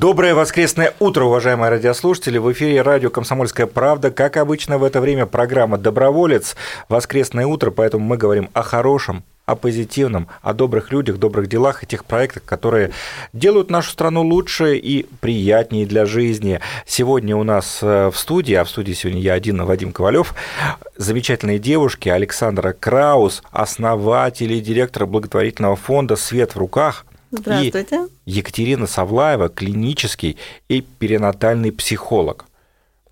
Доброе воскресное утро, уважаемые радиослушатели. В эфире радио «Комсомольская правда». Как обычно в это время программа «Доброволец». Воскресное утро, поэтому мы говорим о хорошем, о позитивном, о добрых людях, добрых делах и тех проектах, которые делают нашу страну лучше и приятнее для жизни. Сегодня у нас э, в студии, а в студии сегодня я один, Вадим Ковалев, замечательные девушки Александра Краус, основатель и директор благотворительного фонда «Свет в руках», Здравствуйте. и Екатерина Савлаева, клинический и перинатальный психолог.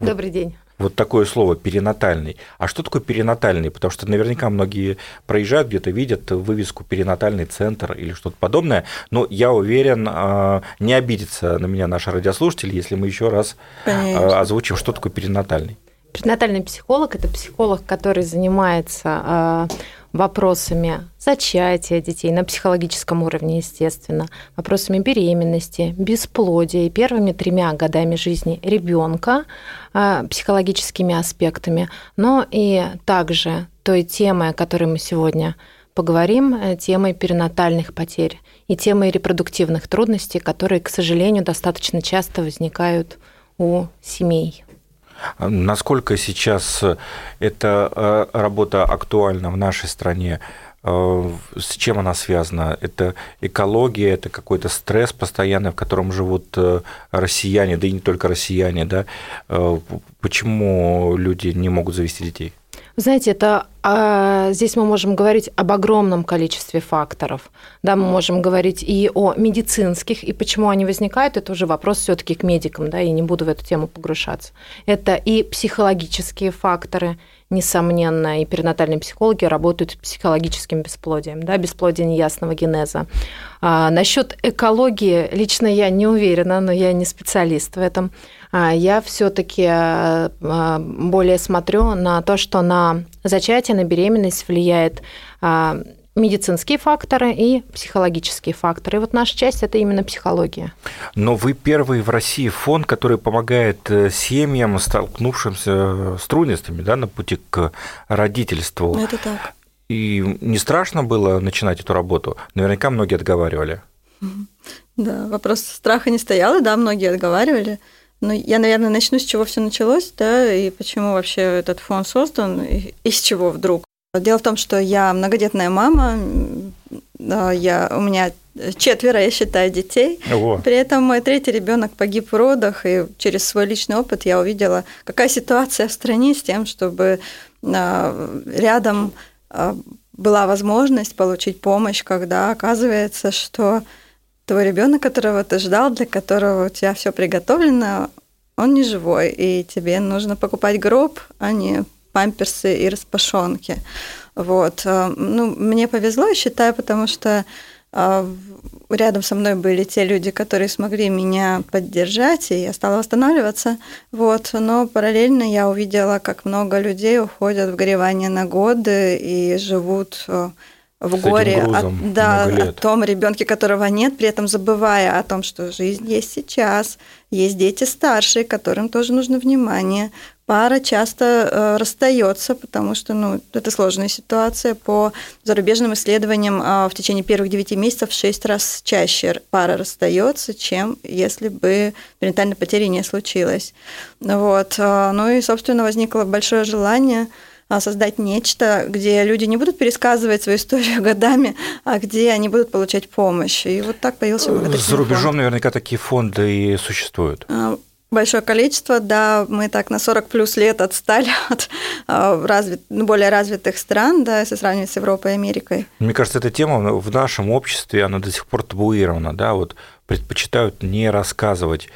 Добрый день. Вот такое слово перинатальный. А что такое перинатальный? Потому что наверняка многие проезжают где-то, видят вывеску перинатальный центр или что-то подобное. Но я уверен, а, не обидится на меня наши радиослушатели, если мы еще раз а, Конечно. озвучим, что такое перинатальный. Перинатальный психолог – это психолог, который занимается а, вопросами зачатия детей на психологическом уровне, естественно, вопросами беременности, бесплодия и первыми тремя годами жизни ребенка, психологическими аспектами, но и также той темой, о которой мы сегодня поговорим, э, темой перинатальных потерь и темой репродуктивных трудностей, которые, к сожалению, достаточно часто возникают у семей. Насколько сейчас эта э, работа актуальна в нашей стране? Э, С чем она связана? Это экология, это какой-то стресс постоянный, в котором живут э, россияне, да и не только россияне, да? Э, Почему люди не могут завести детей? Знаете, это а, здесь мы можем говорить об огромном количестве факторов. Да, мы можем говорить и о медицинских, и почему они возникают, это уже вопрос все-таки к медикам, да, и не буду в эту тему погружаться. Это и психологические факторы, несомненно, и перинатальные психологи работают с психологическим бесплодием, да, бесплодие неясного генеза. А, насчет экологии лично я не уверена, но я не специалист в этом. А, я все-таки более смотрю на то, что на зачатие, на беременность влияет а, медицинские факторы и психологические факторы. И вот наша часть это именно психология. Но вы первый в России фонд, который помогает э, семьям, столкнувшимся с трудностями да, на пути к родительству. Это так. И не страшно было начинать эту работу? Наверняка многие отговаривали. Да, вопрос страха не стоял, и да, многие отговаривали. Но я, наверное, начну с чего все началось, да, и почему вообще этот фонд создан, и из чего вдруг. Дело в том, что я многодетная мама, да, я, у меня четверо, я считаю, детей. Ого. При этом мой третий ребенок погиб в родах, и через свой личный опыт я увидела, какая ситуация в стране с тем, чтобы а, рядом а, была возможность получить помощь, когда оказывается, что твой ребенок, которого ты ждал, для которого у тебя все приготовлено, он не живой, и тебе нужно покупать гроб, а не памперсы и распашонки. Вот. а, Ну, мне повезло, я считаю, потому что в- рядом со мной были те люди, которые смогли меня поддержать, и я стала восстанавливаться. Вот. Но параллельно я увидела, как много людей уходят в горевание на годы и живут а, в С горе от, да, о том ребенке, которого нет, при этом забывая о том, что жизнь есть сейчас, есть дети старшие, которым тоже нужно внимание. Пара часто э, расстается, потому что ну, это сложная ситуация. По зарубежным исследованиям э, в течение первых 9 месяцев в 6 раз чаще пара расстается, чем если бы перинатальной потери не случилось. Вот. э, Ну и, собственно, возникло большое желание создать нечто, где люди не будут пересказывать свою историю годами, а где они будут получать помощь. И вот так появился благотворительный За рубежом фонд. наверняка такие фонды и существуют. А, Большое количество, да, мы так на 40 плюс лет отстали от а, развит, ну, более развитых стран, да, если сравнивать с Европой и Америкой. Мне кажется, эта тема в нашем обществе, она до сих пор табуирована, да, вот предпочитают не рассказывать.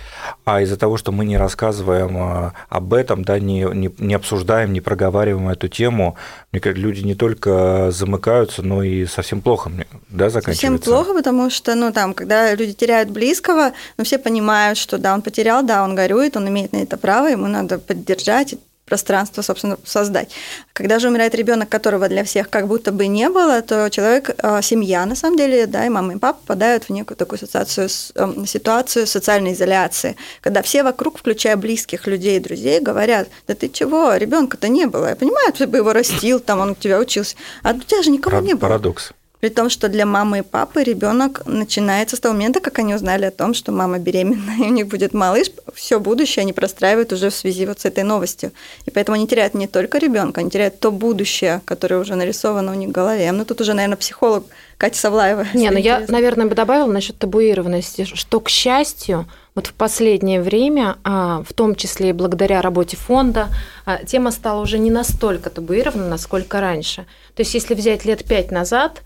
А из-за того, что мы не рассказываем а, об этом, да, не, не, не обсуждаем, не проговариваем эту тему, мне кажется, люди не только замыкаются, но и совсем плохо да, заканчивается. Совсем плохо, потому что, ну, там, когда люди теряют близкого, ну, все понимают, что, да, он потерял, да, он горюет, он имеет на это право, ему надо поддержать, пространство, собственно, создать. Когда же умирает ребенок, которого для всех как будто бы не было, то человек, а, семья, на самом деле, да, и мама, и папа попадают в некую такую ситуацию, эм, ситуацию социальной изоляции, когда все вокруг, включая близких людей и друзей, говорят, да ты чего, ребенка-то не было. Я понимаю, ты бы его растил, там он у тебя учился, а у тебя же никого Парад- не было. Парадокс. При том, что для мамы и папы ребенок начинается с того момента, как они узнали о том, что мама беременна, и у них будет малыш, все будущее они простраивают уже в связи вот с этой новостью. И поэтому они теряют не только ребенка, они теряют то будущее, которое уже нарисовано у них в голове. Ну, тут уже, наверное, психолог Катя Савлаева. Не, ну я, наверное, бы добавила насчет табуированности, что, к счастью, вот в последнее время, а, в том числе и благодаря работе фонда, а, тема стала уже не настолько табуирована, насколько раньше. То есть, если взять лет пять назад,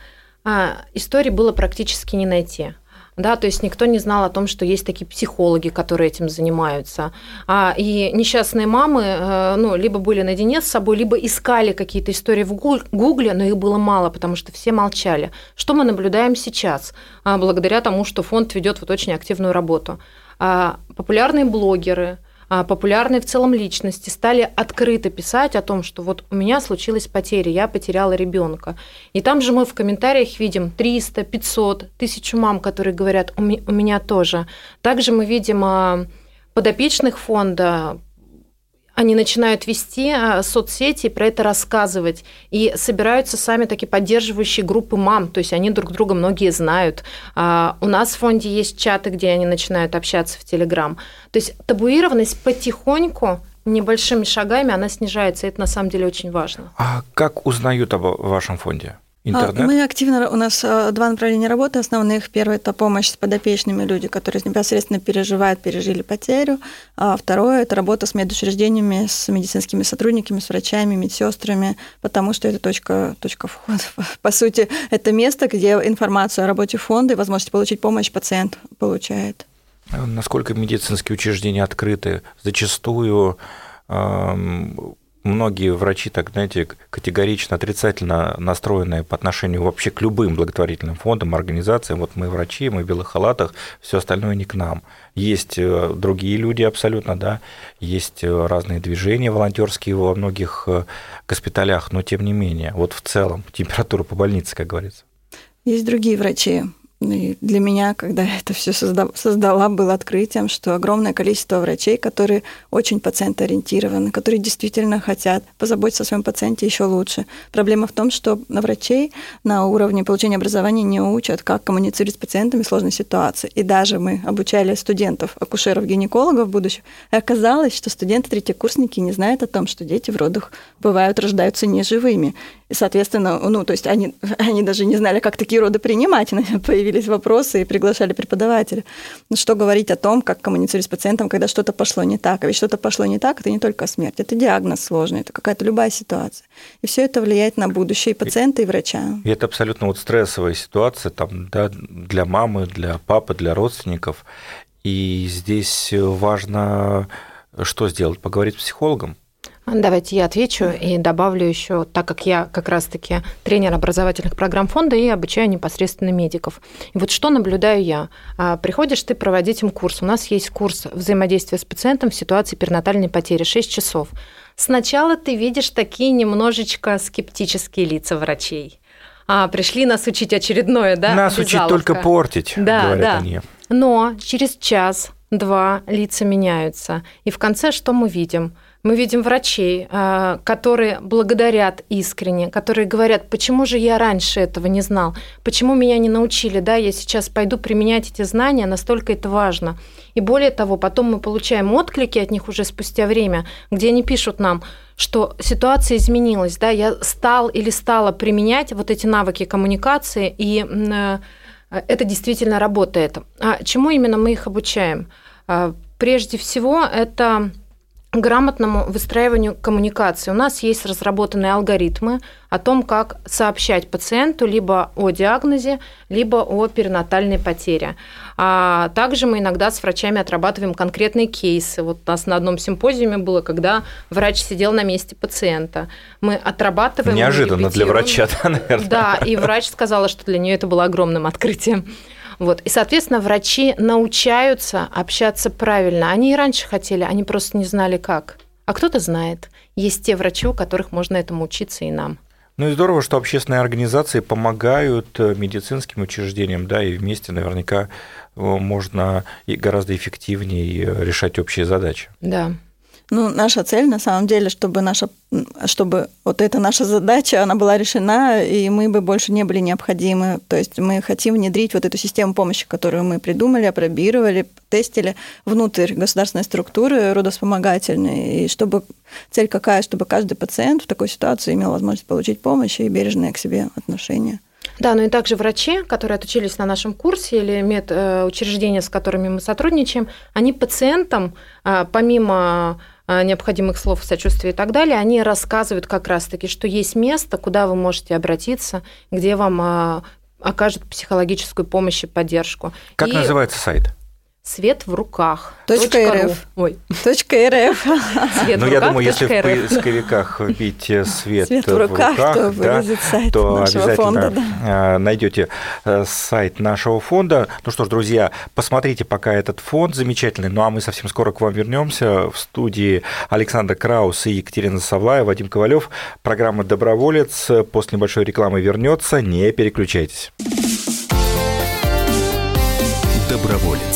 истории было практически не найти. Да, то есть никто не знал о том, что есть такие психологи, которые этим занимаются. А, и несчастные мамы, э, ну, либо были наедине с собой, либо искали какие-то истории в Гугле, но их было мало, потому что все молчали. Что мы наблюдаем сейчас, а, благодаря тому, что фонд ведет вот очень активную работу? А, популярные блогеры, а, популярные в целом личности стали открыто писать о том, что вот у меня случилась потеря, я потеряла ребенка. И там же мы в комментариях видим 300, 500, тысячу мам, которые говорят, у меня тоже. Также мы видим а, подопечных фонда, они начинают вести а, соцсети, про это рассказывать. И собираются сами такие поддерживающие группы мам, то есть они друг друга многие знают. А, у нас в фонде есть чаты, где они начинают общаться в Телеграм. То есть табуированность потихоньку небольшими шагами она снижается, и это на самом деле очень важно. А как узнают об вашем фонде? Интернет? Мы активно, у нас э, два направления работы основных. Первое – это помощь с подопечными, люди, которые непосредственно переживают, пережили потерю. А второе – это работа с медучреждениями, с медицинскими сотрудниками, с врачами, медсестрами, потому что это точка, точка входа. По сути, это место, где информацию о работе фонда и возможность получить помощь пациент получает. Насколько медицинские учреждения открыты? Зачастую многие врачи, так знаете, категорично отрицательно настроенные по отношению вообще к любым благотворительным фондам, организациям. Вот мы врачи, мы в белых халатах, все остальное не к нам. Есть э, другие люди абсолютно, да, есть э, разные движения волонтерские во многих э, госпиталях, но тем не менее, вот в целом температура по больнице, как говорится. Есть другие врачи, и для меня, когда это все создала, было открытием, что огромное количество врачей, которые очень пациентоориентированы, которые действительно хотят позаботиться о своем пациенте еще лучше. Проблема в том, что на врачей на уровне получения образования не учат, как коммуницировать с пациентами в сложной ситуации. И даже мы обучали студентов, акушеров, гинекологов в будущем, и оказалось, что студенты третьекурсники не знают о том, что дети в родах бывают, рождаются неживыми. И, соответственно, ну, то есть они, они даже не знали, как такие роды принимать, появились вопросы и приглашали преподавателя. Ну, что говорить о том, как коммуницировать с пациентом, когда что-то пошло не так. А ведь что-то пошло не так, это не только смерть, это диагноз сложный, это какая-то любая ситуация. И все это влияет на будущее и пациента, и врача. И это абсолютно вот стрессовая ситуация там, да, для мамы, для папы, для родственников. И здесь важно что сделать? Поговорить с психологом? Давайте я отвечу и добавлю еще, так как я как раз-таки тренер образовательных программ фонда и обучаю непосредственно медиков. И вот что наблюдаю я? А, приходишь ты проводить им курс. У нас есть курс взаимодействия с пациентом в ситуации перинатальной потери 6 часов. Сначала ты видишь такие немножечко скептические лица врачей. А, пришли нас учить очередное, да? Нас учить только портить, да, говорят да. они. Но через час-два лица меняются. И в конце что мы видим? Мы видим врачей, а, которые благодарят искренне, которые говорят, почему же я раньше этого не знал, почему меня не научили, да, я сейчас пойду применять эти знания, настолько это важно. И более того, потом мы получаем отклики от них уже спустя время, где они пишут нам, что ситуация изменилась, да, я стал или стала применять вот эти навыки коммуникации, и э, это действительно работает. А чему именно мы их обучаем? А, прежде всего, это грамотному выстраиванию коммуникации. У нас есть разработанные алгоритмы о том, как сообщать пациенту либо о диагнозе, либо о перинатальной потере. А также мы иногда с врачами отрабатываем конкретные кейсы. Вот у нас на одном симпозиуме было, когда врач сидел на месте пациента. Мы отрабатываем... Неожиданно для врача, да, наверное. Да, и врач сказала, что для нее это было огромным открытием. Вот. И, соответственно, врачи научаются общаться правильно. Они и раньше хотели, они просто не знали как. А кто-то знает. Есть те врачи, у которых можно этому учиться и нам. Ну и здорово, что общественные организации помогают э, медицинским учреждениям, да, и вместе наверняка э, можно гораздо эффективнее э, решать общие задачи. Да. Ну, наша цель, на самом деле, чтобы, наша, чтобы вот эта наша задача, она была решена, и мы бы больше не были необходимы. То есть мы хотим внедрить вот эту систему помощи, которую мы придумали, опробировали, тестили внутрь государственной структуры родоспомогательной, и чтобы цель какая, чтобы каждый пациент в такой ситуации имел возможность получить помощь и бережное к себе отношение. Да, ну и также врачи, которые отучились на нашем курсе или медучреждения, с которыми мы сотрудничаем, они пациентам, а, помимо необходимых слов сочувствия и так далее, они рассказывают как раз-таки, что есть место, куда вы можете обратиться, где вам а, окажут психологическую помощь и поддержку. Как и... называется сайт? Свет в руках. Точка РФ. Ой. Точка РФ. Свет ну, я думаю, если в поисковиках вбить свет, свет в руках, в руках то, да, сайт то обязательно фонда, да. А, найдете э, сайт нашего фонда. Ну что ж, друзья, посмотрите пока этот фонд замечательный. Ну а мы совсем скоро к вам вернемся. В студии Александр Краус и Екатерина Савлая, Вадим Ковалев. Программа «Доброволец» после небольшой рекламы вернется. Не переключайтесь. Доброволец.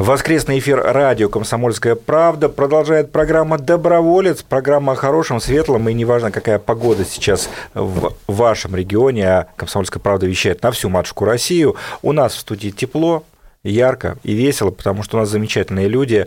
Воскресный эфир радио «Комсомольская правда» продолжает программа «Доброволец», программа о хорошем, светлом, и неважно, какая погода сейчас в вашем регионе, а «Комсомольская правда» вещает на всю матушку Россию. У нас в студии тепло, ярко и весело, потому что у нас замечательные люди.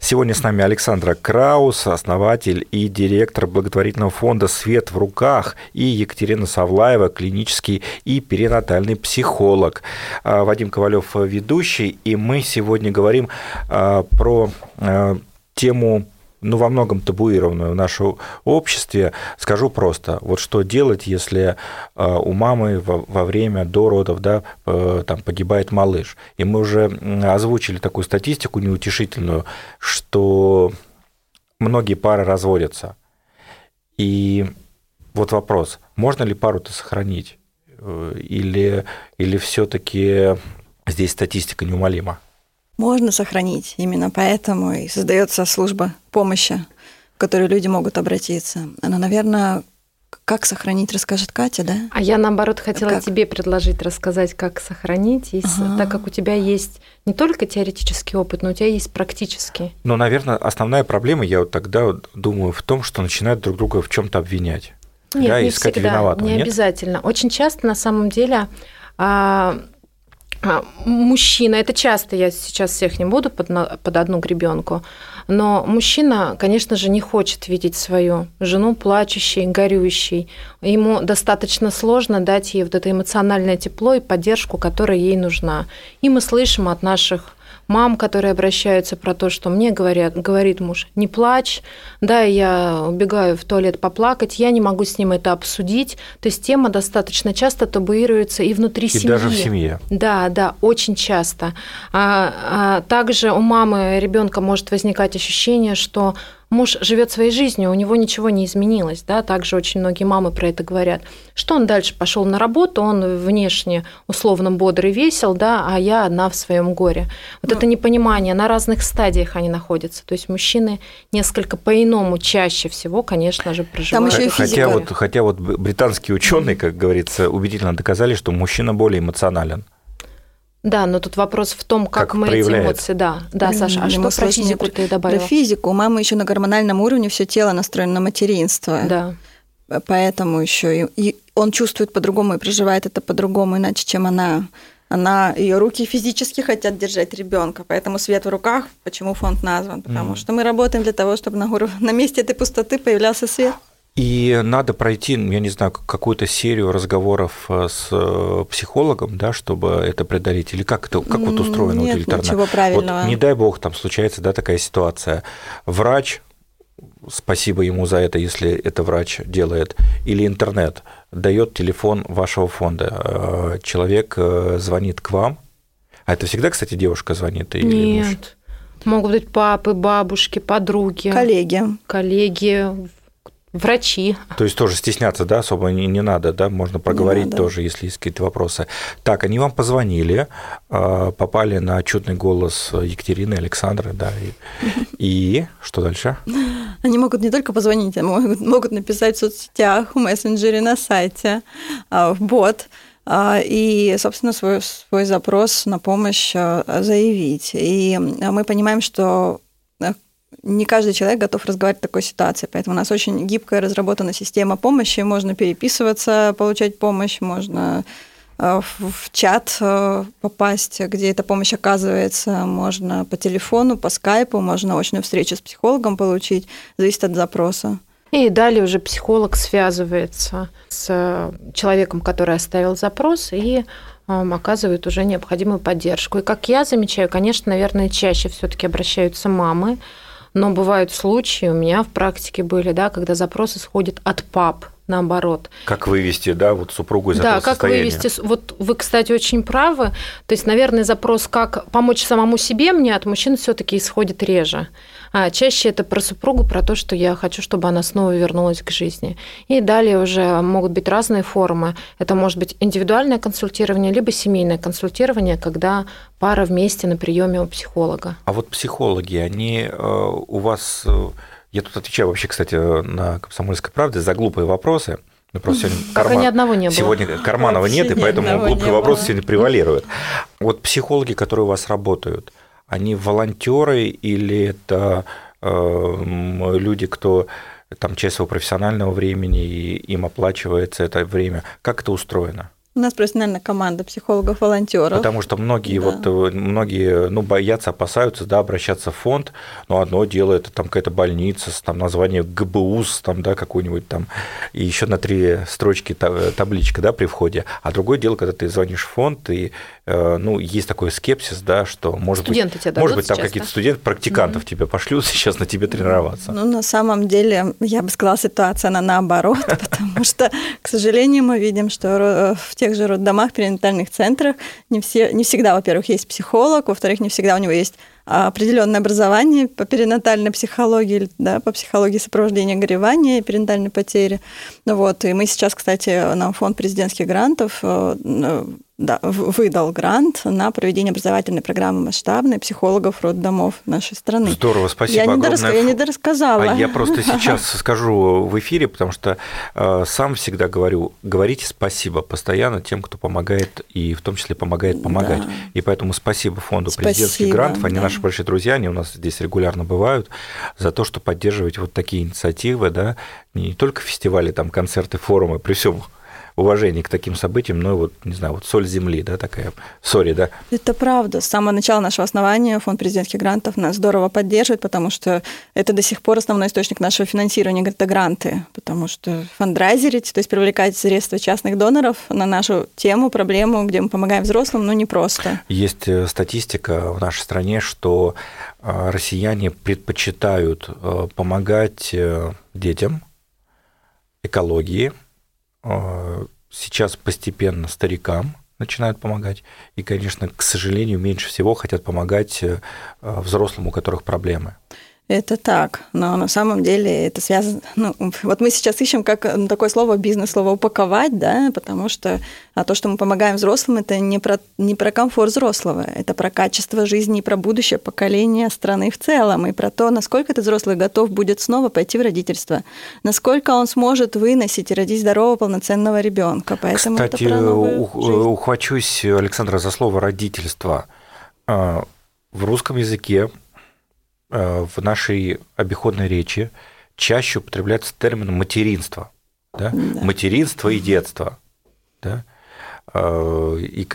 Сегодня с нами Александра Краус, основатель и директор благотворительного фонда «Свет в руках», и Екатерина Савлаева, клинический и перинатальный психолог. А, Вадим Ковалев, ведущий, и мы сегодня говорим а, про а, тему ну, во многом табуированную в нашем обществе. Скажу просто, вот что делать, если э, у мамы во, во время до родов да, э, там, погибает малыш. И мы уже озвучили такую статистику неутешительную, что многие пары разводятся. И вот вопрос, можно ли пару-то сохранить? Э, или, или все-таки здесь статистика неумолима? Можно сохранить. Именно поэтому и создается служба помощи, в которую люди могут обратиться. Она, наверное, как сохранить, расскажет Катя, да? А я, наоборот, хотела как? тебе предложить рассказать, как сохранить, если, ага. так как у тебя есть не только теоретический опыт, но у тебя есть практический. Ну, наверное, основная проблема, я вот тогда думаю, в том, что начинают друг друга в чем то обвинять. Нет, да, не искать всегда, виноватого. Не нет? обязательно. Очень часто, на самом деле, а, мужчина, это часто, я сейчас всех не буду под, под одну гребенку, но мужчина, конечно же, не хочет видеть свою жену плачущей, горюющей. Ему достаточно сложно дать ей вот это эмоциональное тепло и поддержку, которая ей нужна. И мы слышим от наших мам, которые обращаются про то, что мне говорят, говорит муж, не плачь, да, я убегаю в туалет поплакать, я не могу с ним это обсудить. То есть тема достаточно часто табуируется и внутри и семьи. даже в семье. Да, да, очень часто. А, а также у мамы ребенка может возникать ощущение, что муж живет своей жизнью, у него ничего не изменилось, да, также очень многие мамы про это говорят. Что он дальше пошел на работу, он внешне условно бодрый, весел, да, а я одна в своем горе. Вот ну, это непонимание, на разных стадиях они находятся. То есть мужчины несколько по-иному чаще всего, конечно же, проживают. Там еще и хотя вот, хотя вот британские ученые, как говорится, убедительно доказали, что мужчина более эмоционален. Да, но тут вопрос в том, как, как мы эти эмоции, да, да, Саша. А что про физику ты добавила? Про физику. У мамы еще на гормональном уровне все тело настроено на материнство. Да. Поэтому еще и, и он чувствует по-другому и проживает это по-другому, иначе, чем она. Она, ее руки физически хотят держать ребенка, поэтому свет в руках, почему фонд назван? Потому mm. что мы работаем для того, чтобы на, на месте этой пустоты появлялся свет. И надо пройти, я не знаю, какую-то серию разговоров э, с э, психологом, да, чтобы это преодолеть, или как это, как вот устроено Нет, утилитарно? Ничего правильного. Вот, не дай бог, там случается, да, такая ситуация. Врач спасибо ему за это, если это врач делает, или интернет дает телефон вашего фонда. Э, человек звонит к вам. А это всегда, кстати, девушка звонит? Или Нет. Муж? Могут быть папы, бабушки, подруги. Коллеги. Коллеги, Врачи. То есть тоже стесняться, да, особо не, не надо, да, можно проговорить надо. тоже, если есть какие-то вопросы. Так, они вам позвонили, а, попали на отчетный голос Екатерины, Александры, да, и, и что дальше? Они могут не только позвонить, а могут, могут написать в соцсетях, в мессенджере, на сайте, а, в бот а, и, собственно, свой, свой запрос на помощь заявить. И мы понимаем, что не каждый человек готов разговаривать в такой ситуации, поэтому у нас очень гибкая разработана система помощи, можно переписываться, получать помощь, можно э, в чат э, попасть, где эта помощь оказывается, можно по телефону, по скайпу, можно очную встречу с психологом получить, зависит от запроса. И далее уже психолог связывается с человеком, который оставил запрос, и оказывает уже необходимую поддержку. И как я замечаю, конечно, наверное, чаще все-таки обращаются мамы, но бывают случаи, у меня в практике были, да, когда запрос исходит от пап, наоборот. Как вывести, да, вот супругу из да, этого как состояния. вывести. Вот вы, кстати, очень правы. То есть, наверное, запрос, как помочь самому себе мне от мужчин все таки исходит реже. А чаще это про супругу, про то, что я хочу, чтобы она снова вернулась к жизни. И далее уже могут быть разные формы. Это может быть индивидуальное консультирование, либо семейное консультирование, когда пара вместе на приеме у психолога. А вот психологи, они э, у вас... Э, я тут отвечаю вообще, кстати, на «Комсомольской правде» за глупые вопросы. Ну, просто сегодня Пока карман... ни одного не было. Сегодня Карманова нет, и поэтому глупые вопросы сегодня превалируют. Вот психологи, которые у вас работают, они волонтеры или это э, люди, кто там часть своего профессионального времени и им оплачивается это время. Как это устроено? У нас профессиональная команда психологов-волонтеров. Потому что многие да. вот э, многие ну, боятся, опасаются да, обращаться в фонд, но одно дело это там какая-то больница с там названием ГБУС, там, да, какой-нибудь там, и еще на три строчки табличка да, при входе. А другое дело, когда ты звонишь в фонд, и Э, ну, есть такой скепсис, да, что, может Студенты быть, тебе может быть, там какие-то студенты, практикантов mm-hmm. тебя пошлют сейчас на тебе тренироваться. Ну, на самом деле, я бы сказала, ситуация она наоборот, потому что, к сожалению, мы видим, что в тех же роддомах, перинатальных центрах. Не, все, не всегда, во-первых, есть психолог, во-вторых, не всегда у него есть определенное образование по перинатальной психологии, да, по психологии сопровождения горевания и перинатальной потери. Ну вот, и мы сейчас, кстати, на фонд президентских грантов э, да, выдал грант на проведение образовательной программы масштабной психологов роддомов нашей страны. Здорово, спасибо я огромное. Я не дорассказала. А я просто сейчас скажу в эфире, потому что э, сам всегда говорю, говорите спасибо постоянно тем, кто помогает, и в том числе помогает помогать. Да. И поэтому спасибо фонду спасибо, президентских грантов, они да. наши большие друзья, они у нас здесь регулярно бывают, за то, что поддерживаете вот такие инициативы, да, не только фестивали, там, концерты, форумы, при всем уважение к таким событиям, но вот, не знаю, вот соль земли, да, такая, сори, да. Это правда. С самого начала нашего основания фонд президентских грантов нас здорово поддерживает, потому что это до сих пор основной источник нашего финансирования, это гранты, потому что фандрайзерить, то есть привлекать средства частных доноров на нашу тему, проблему, где мы помогаем взрослым, ну, непросто. Есть э, статистика в нашей стране, что э, россияне предпочитают э, помогать детям, экологии, сейчас постепенно старикам начинают помогать. И, конечно, к сожалению, меньше всего хотят помогать э, взрослым, у которых проблемы. Это так, но на самом деле это связано... Ну, вот мы сейчас ищем как ну, такое слово бизнес, слово упаковать, да, потому что а то, что мы помогаем взрослым, это не про, не про комфорт взрослого, это про качество жизни и про будущее поколения страны в целом, и про то, насколько этот взрослый готов будет снова пойти в родительство, насколько он сможет выносить и родить здорового, полноценного ребенка. Поэтому Кстати, это про ухвачусь, Александра, за слово родительство. А, в русском языке в нашей обиходной речи чаще употребляется термин материнство. да? Да. материнство и детство. Да? А, и,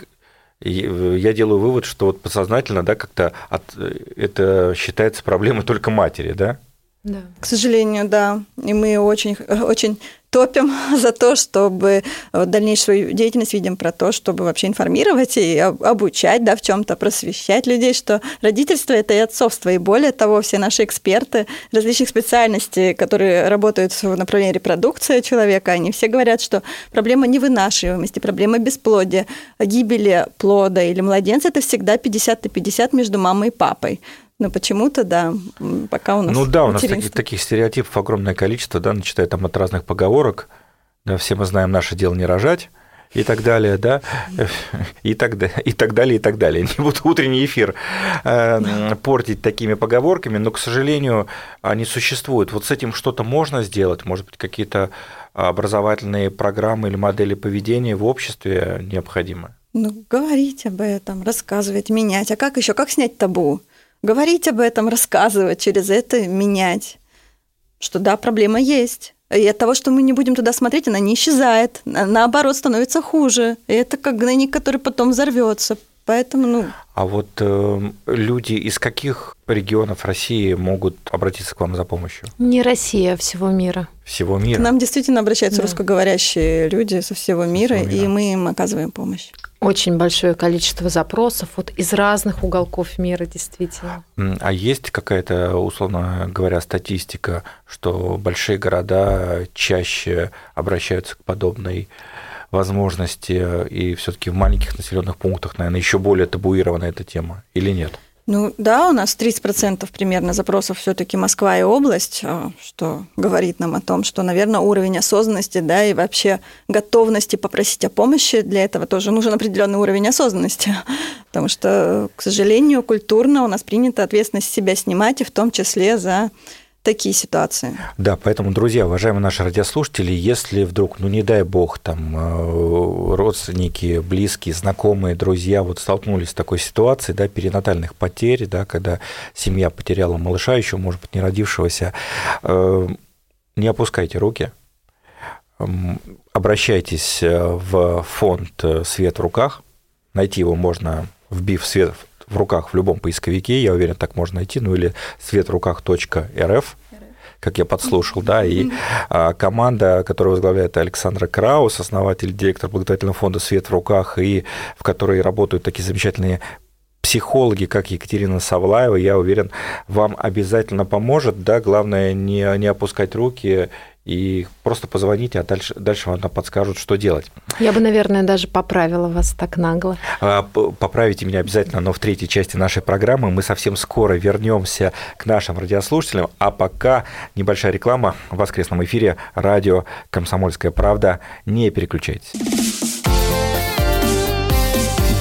и я делаю вывод, что вот подсознательно да, как-то от, это считается проблемой только матери, да? Да. К сожалению, да. И мы очень, очень топим за то, чтобы э, дальнейшую деятельность видим про то, чтобы вообще информировать и обучать, да, в чем-то просвещать людей, что родительство это и отцовство. И более того, все наши эксперты различных специальностей, которые работают в направлении репродукции человека, они все говорят, что проблема не вынашиваемости, проблема бесплодия, гибели плода или младенца – это всегда 50 на 50 между мамой и папой. Но почему-то, да, пока у нас Ну да, у нас таких, таких стереотипов огромное количество, да, начиная там от разных поговорок, да, все мы знаем, наше дело не рожать, и так далее, да, и так, и так далее, и так далее. Не буду утренний эфир э, портить такими поговорками, но, к сожалению, они существуют. Вот с этим что-то можно сделать, может быть, какие-то образовательные программы или модели поведения в обществе необходимы? Ну, говорить об этом, рассказывать, менять. А как еще? Как снять табу? Говорить об этом, рассказывать, через это менять, что да, проблема есть. И от того, что мы не будем туда смотреть, она не исчезает, наоборот, становится хуже. И это как гнойник, который потом взорвется. Поэтому, ну... А вот э, люди из каких регионов России могут обратиться к вам за помощью? Не Россия, а всего мира. Всего мира. К нам действительно обращаются да. русскоговорящие люди со всего мира, всего мира, и мы им оказываем помощь. Очень большое количество запросов вот из разных уголков мира, действительно. А есть какая-то, условно говоря, статистика, что большие города чаще обращаются к подобной возможности, и все-таки в маленьких населенных пунктах, наверное, еще более табуирована эта тема или нет? Ну да, у нас 30% примерно запросов все-таки Москва и область, а, что говорит нам о том, что, наверное, уровень осознанности, да, и вообще готовности попросить о помощи для этого тоже нужен определенный уровень осознанности, потому что, к сожалению, культурно у нас принято ответственность себя снимать, и в том числе за такие ситуации. Да, поэтому, друзья, уважаемые наши радиослушатели, если вдруг, ну не дай бог, там э, родственники, близкие, знакомые, друзья вот столкнулись с такой ситуацией, да, перинатальных потерь, да, когда семья потеряла малыша, еще, может быть, не родившегося, э, не опускайте руки, обращайтесь э, в фонд «Свет в руках», найти его можно, вбив свет в руках в любом поисковике, я уверен, так можно найти, ну или светвруках.рф, как я подслушал, да, и а, команда, которую возглавляет Александра Краус, основатель, директор благотворительного фонда «Свет в руках», и в которой работают такие замечательные психологи, как Екатерина Савлаева, я уверен, вам обязательно поможет, да, главное не, не опускать руки и просто позвоните, а дальше, дальше вам подскажут, что делать. Я бы, наверное, даже поправила вас так нагло. А, поправите меня обязательно, но в третьей части нашей программы мы совсем скоро вернемся к нашим радиослушателям, а пока небольшая реклама в воскресном эфире радио «Комсомольская правда». Не переключайтесь.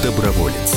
Доброволец.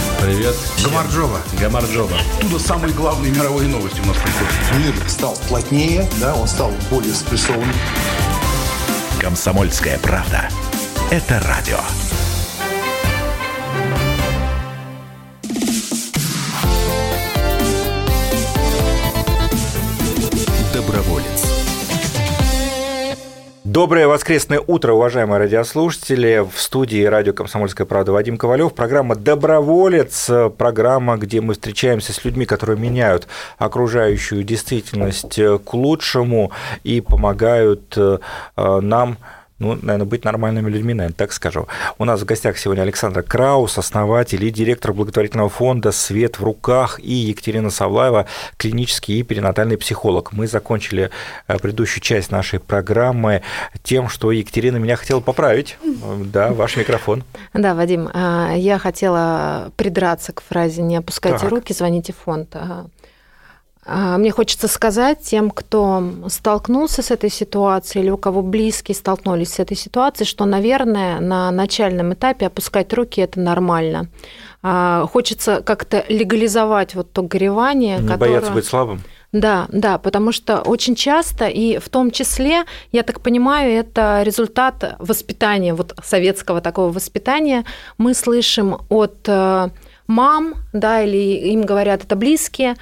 Привет. Гамарджова. Гамарджова. Оттуда самые главные мировые новости у нас приходят. Мир стал плотнее, да, он стал более спрессованным. Комсомольская правда. Это радио. Доброе воскресное утро, уважаемые радиослушатели. В студии радио «Комсомольская правда» Вадим Ковалев. Программа «Доброволец», программа, где мы встречаемся с людьми, которые меняют окружающую действительность к лучшему и помогают э, нам ну, наверное, быть нормальными людьми, наверное, так скажу. У нас в гостях сегодня Александр Краус, основатель и директор благотворительного фонда «Свет в руках» и Екатерина Савлаева, клинический и перинатальный психолог. Мы закончили э, предыдущую часть нашей программы тем, что Екатерина меня хотела поправить. Да, ваш микрофон. Да, Вадим, а, я хотела придраться к фразе «не опускайте так. руки, звоните в фонд». Мне хочется сказать тем, кто столкнулся с этой ситуацией или у кого близкие столкнулись с этой ситуацией, что, наверное, на начальном этапе опускать руки – это нормально. А, хочется как-то легализовать вот то горевание, Не которое... бояться быть слабым. Да, да, потому что очень часто, и в том числе, я так понимаю, это результат воспитания, вот советского такого воспитания. Мы слышим от э, мам, да, или им говорят это близкие,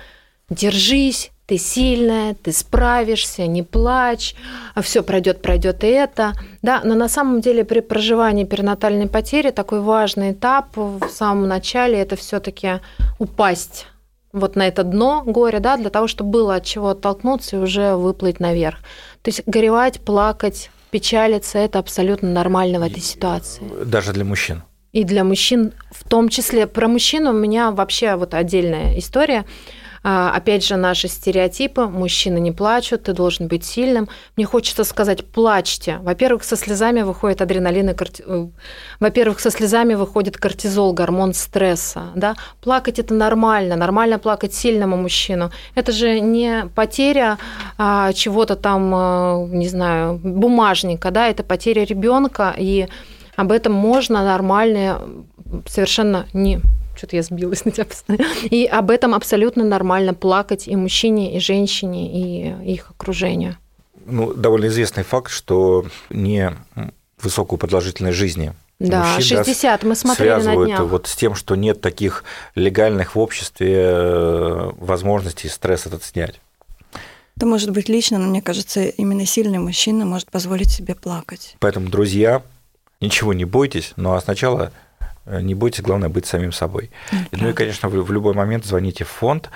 держись, ты сильная, ты справишься, не плачь, все пройдет, пройдет и это. Да, но на самом деле при проживании перинатальной потери такой важный этап в самом начале это все-таки упасть вот на это дно горя, да, для того, чтобы было от чего оттолкнуться и уже выплыть наверх. То есть горевать, плакать, печалиться – это абсолютно нормально в этой ситуации. Даже для мужчин. И для мужчин в том числе. Про мужчин у меня вообще вот отдельная история. А, опять же, наши стереотипы. Мужчины не плачут, ты должен быть сильным. Мне хочется сказать, плачьте. Во-первых, со слезами выходит адреналин и корти... Э, во-первых, со слезами выходит кортизол, гормон стресса. Да? Плакать это нормально. Нормально плакать сильному мужчину. Это же не потеря а, чего-то там, э, не знаю, бумажника. Да? Это потеря ребенка. И об этом можно нормально, совершенно не что-то я сбилась на тебя постоянно. И об этом абсолютно нормально плакать и мужчине, и женщине, и их окружению. Ну, довольно известный факт, что не высокую продолжительность жизни да, мужчин, 60, мы смотрели связывают на днях. вот с тем, что нет таких легальных в обществе э, возможностей стресс этот снять. Это может быть лично, но мне кажется, именно сильный мужчина может позволить себе плакать. Поэтому, друзья, ничего не бойтесь, ну а сначала не бойтесь, главное быть самим собой. Mm-hmm. Ну и, конечно, вы в любой момент звоните в фонд.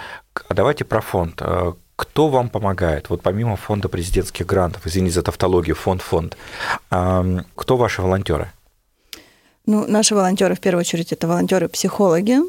А давайте про фонд. Э, кто вам помогает? Вот помимо фонда президентских грантов, извините за тавтологию, фонд-фонд, кто ваши волонтеры? Ну, наши волонтеры в первую очередь это волонтеры-психологи,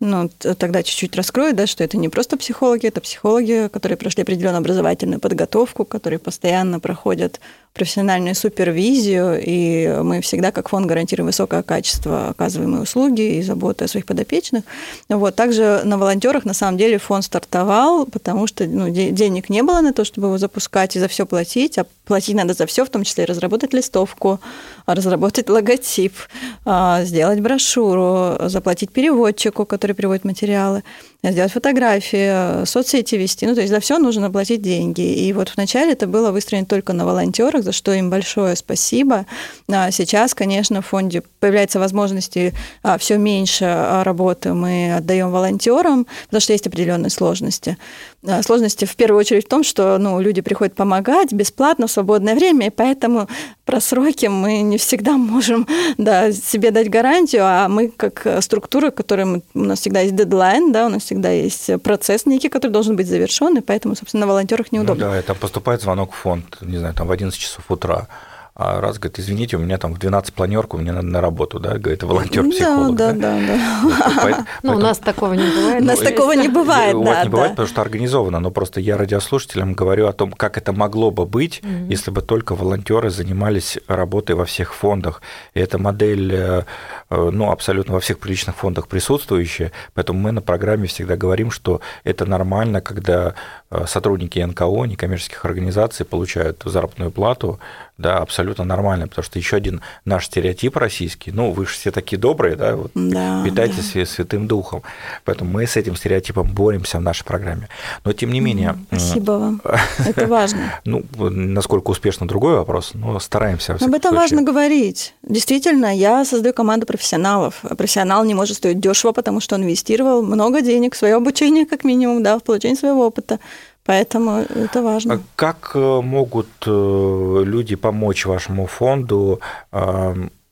ну, тогда чуть-чуть раскрою, да, что это не просто психологи, это психологи, которые прошли определенную образовательную подготовку, которые постоянно проходят профессиональную супервизию, и мы всегда, как фонд, гарантируем высокое качество оказываемой услуги и заботы о своих подопечных. Вот. Также на волонтерах, на самом деле, фонд стартовал, потому что ну, денег не было на то, чтобы его запускать и за все платить, а платить надо за все, в том числе и разработать листовку, разработать логотип, а, сделать брошюру, заплатить переводчику, который переводит материалы, сделать фотографии, соцсети вести. Ну, то есть за все нужно платить деньги. И вот вначале это было выстроено только на волонтерах, за что им большое спасибо. А сейчас, конечно, в фонде появляются возможности а, все меньше а, работы мы отдаем волонтерам, потому что есть определенные сложности. Сложности в первую очередь в том, что ну, люди приходят помогать бесплатно в свободное время, и поэтому про сроки мы не всегда можем да, себе дать гарантию, а мы как структура, которая у нас всегда есть дедлайн, да, у нас всегда есть процесс некий, который должен быть завершен, и поэтому, собственно, на волонтерах неудобно. Ну, да, это поступает звонок в фонд, не знаю, там в 11 часов утра а раз говорит, извините, у меня там в 12 планерку, мне надо на работу, да, говорит, волонтер-психолог. Да, да, да. да. Ну, у нас такого не бывает. У нас такого не бывает, да. У вас не бывает, потому что организовано, но просто я радиослушателям говорю о том, как это могло бы быть, если бы только волонтеры занимались работой во всех фондах. И эта модель, э, э, ну, абсолютно во всех приличных фондах присутствующая, поэтому мы на программе всегда говорим, что это нормально, когда э, сотрудники НКО, некоммерческих организаций получают заработную плату, да, абсолютно нормально, потому что еще один наш стереотип российский, ну, вы же все такие добрые, да, вот, да питайтесь да. святым духом, поэтому мы с этим стереотипом боремся в нашей программе. Но тем не менее... Спасибо вам, это важно. Ну, насколько успешно другой вопрос, но стараемся. Об этом важно говорить. Действительно, я создаю команду профессионалов. Профессионал не может стоить дешево, потому что он инвестировал много денег в свое обучение, как минимум, да, в получение своего опыта. Поэтому это важно. А как э, могут э, люди помочь вашему фонду,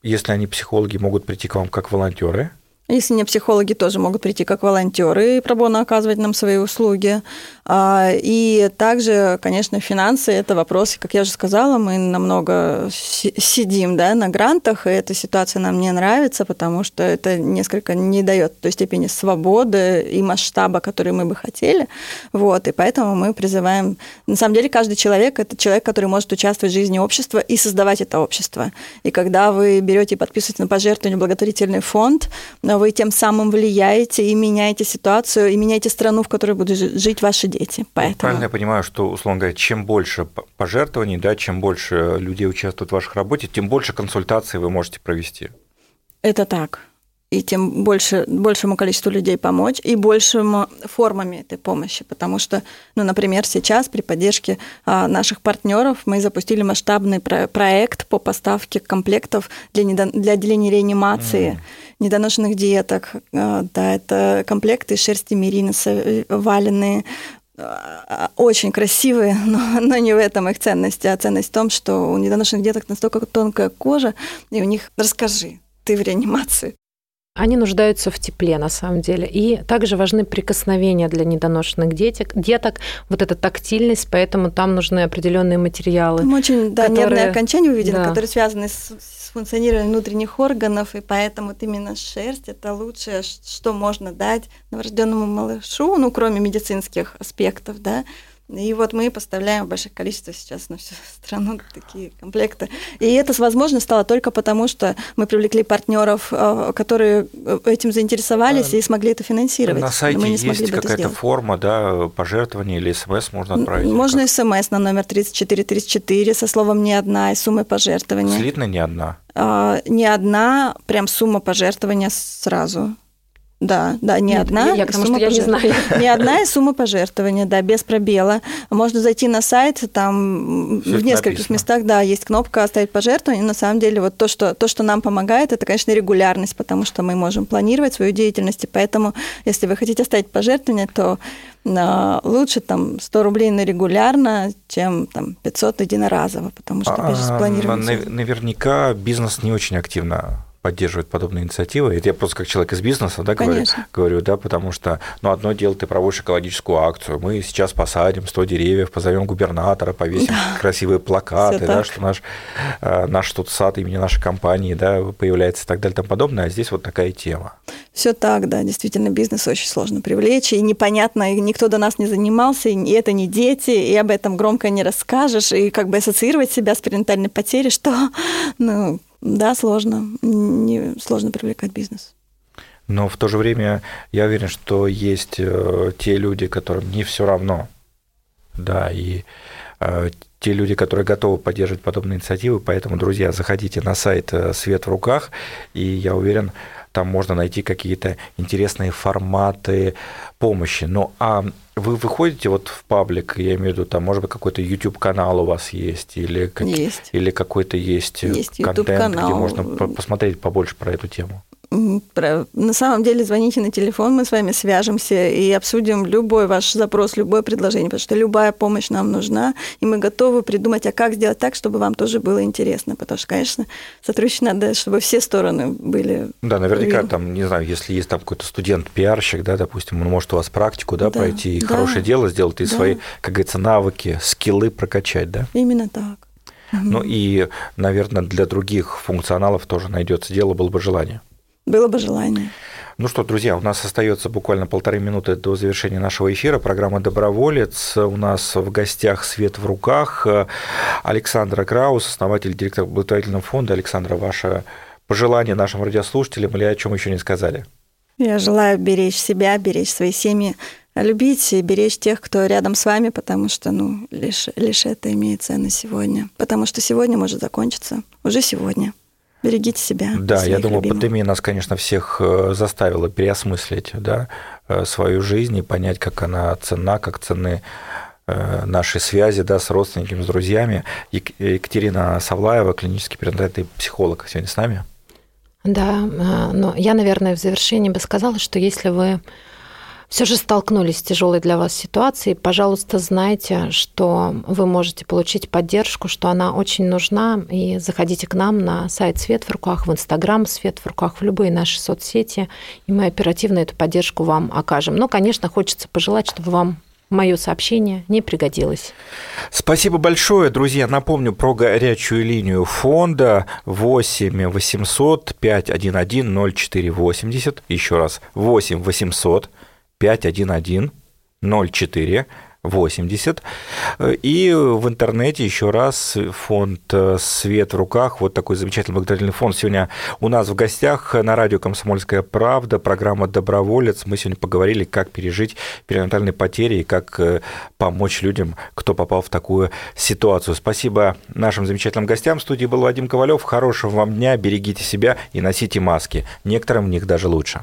если они психологи, могут прийти к вам как волонтеры? Если не психологи, тоже могут прийти как волонтеры и пробона оказывать нам свои услуги. А, и также, конечно, финансы – это вопрос, как я уже сказала, мы намного сидим да, на грантах, и эта ситуация нам не нравится, потому что это несколько не дает той степени свободы и масштаба, который мы бы хотели. Вот, и поэтому мы призываем… На самом деле, каждый человек – это человек, который может участвовать в жизни общества и создавать это общество. И когда вы берете и подписываете на пожертвование благотворительный фонд, вы тем самым влияете и меняете ситуацию, и меняете страну, в которой будут жить ваши дети. Поэтому... Правильно я понимаю, что, условно говоря, чем больше пожертвований, да, чем больше людей участвует в вашей работе, тем больше консультаций вы можете провести. Это так и тем больше, большему количеству людей помочь, и большими формами этой помощи. Потому что, ну, например, сейчас при поддержке а, наших партнеров мы запустили масштабный про- проект по поставке комплектов для, недо- для отделения реанимации mm. Недоношенных деток. А, да, это комплекты шерсти мериноса, э, валенные, а, очень красивые, но, но не в этом их ценность, а ценность в том, что у недоношенных деток настолько тонкая кожа, и у них... Расскажи, ты в реанимации. Они нуждаются в тепле, на самом деле. И также важны прикосновения для недоношенных деток, деток, вот эта тактильность, поэтому там нужны определенные материалы. Там очень да, которые... нервные окончания увидели, да. которые связаны с, с функционированием внутренних органов, и поэтому вот именно шерсть – это лучшее, что можно дать новорожденному малышу, ну, кроме медицинских аспектов, да, и вот мы поставляем в больших количествах сейчас на всю страну такие комплекты. И это возможно стало только потому, что мы привлекли партнеров, э, которые э, этим заинтересовались и смогли это финансировать. На сайте мы не есть какая-то форма, да, пожертвования или смс можно отправить? Можно смс на номер 3434 со словом «не одна» и суммой пожертвования. Слитно «не одна»? А, не одна, прям сумма пожертвования сразу. Да, да, не Нет, одна. Я, потому что я не знаю. Не одна и сумма пожертвования, да, без пробела. Можно зайти на сайт, там Все в нескольких написано. местах, да, есть кнопка «Оставить пожертвование». И на самом деле вот то что, то, что нам помогает, это, конечно, регулярность, потому что мы можем планировать свою деятельность. И поэтому, если вы хотите оставить пожертвование, то а, лучше там 100 рублей на регулярно, чем там 500 единоразово, потому что а, без планирования. Наверняка бизнес не очень активно поддерживает подобные инициативы. Это я просто как человек из бизнеса да, говорю, говорю, да, потому что ну, одно дело, ты проводишь экологическую акцию, мы сейчас посадим 100 деревьев, позовем губернатора, повесим да. красивые плакаты, да, что наш, э, наш тут сад имени нашей компании да, появляется и так далее и тому подобное, а здесь вот такая тема. Все так, да, действительно, бизнес очень сложно привлечь, и непонятно, и никто до нас не занимался, и это не дети, и об этом громко не расскажешь, и как бы ассоциировать себя с перинатальной потерей, что, ну, да, сложно. Не, сложно привлекать бизнес. Но в то же время я уверен, что есть э, те люди, которым не все равно. Да, и э, те люди, которые готовы поддерживать подобные инициативы. Поэтому, друзья, заходите на сайт э, «Свет в руках», и я уверен, там можно найти какие-то интересные форматы помощи. Ну, а вы выходите вот в паблик, я имею в виду, там, может быть, какой-то YouTube-канал у вас есть, или, как, есть. или какой-то есть, есть контент, где можно посмотреть побольше про эту тему? На самом деле звоните на телефон, мы с вами свяжемся и обсудим любой ваш запрос, любое предложение, потому что любая помощь нам нужна, и мы готовы придумать, а как сделать так, чтобы вам тоже было интересно, потому что, конечно, сотрудничать надо, чтобы все стороны были. Да, наверняка там, не знаю, если есть там какой-то студент-пиарщик, да, допустим, он может у вас практику, да, да пройти и да, хорошее дело сделать, и да. свои, как говорится, навыки, скиллы прокачать, да? Именно так. Ну и, наверное, для других функционалов тоже найдется дело, было бы желание. Было бы желание. Ну что, друзья, у нас остается буквально полторы минуты до завершения нашего эфира. Программа «Доброволец». У нас в гостях «Свет в руках» Александра Краус, основатель, директор благотворительного фонда. Александра, ваше пожелание нашим радиослушателям или о чем еще не сказали? Я желаю беречь себя, беречь свои семьи, любить и беречь тех, кто рядом с вами, потому что ну, лишь, лишь это имеет ценность сегодня. Потому что сегодня может закончиться уже сегодня. Берегите себя. Да, я думаю, любимых. пандемия нас, конечно, всех э, заставила переосмыслить да, э, свою жизнь и понять, как она ценна, как ценны э, наши связи да, с родственниками, с друзьями. Екатерина Савлаева, клинический перинатальный психолог, сегодня с нами. Да, но я, наверное, в завершении бы сказала, что если вы все же столкнулись с тяжелой для вас ситуацией, пожалуйста, знайте, что вы можете получить поддержку, что она очень нужна, и заходите к нам на сайт «Свет в руках», в Инстаграм «Свет в руках», в любые наши соцсети, и мы оперативно эту поддержку вам окажем. Но, конечно, хочется пожелать, чтобы вам мое сообщение не пригодилось. Спасибо большое, друзья. Напомню про горячую линию фонда 8 800 511 0480. Еще раз, 8 800 511 04 80. И в интернете еще раз фонд «Свет в руках», вот такой замечательный благотворительный фонд. Сегодня у нас в гостях на радио «Комсомольская правда» программа «Доброволец». Мы сегодня поговорили, как пережить перинатальные потери и как помочь людям, кто попал в такую ситуацию. Спасибо нашим замечательным гостям. В студии был Вадим Ковалев. Хорошего вам дня, берегите себя и носите маски. Некоторым в них даже лучше.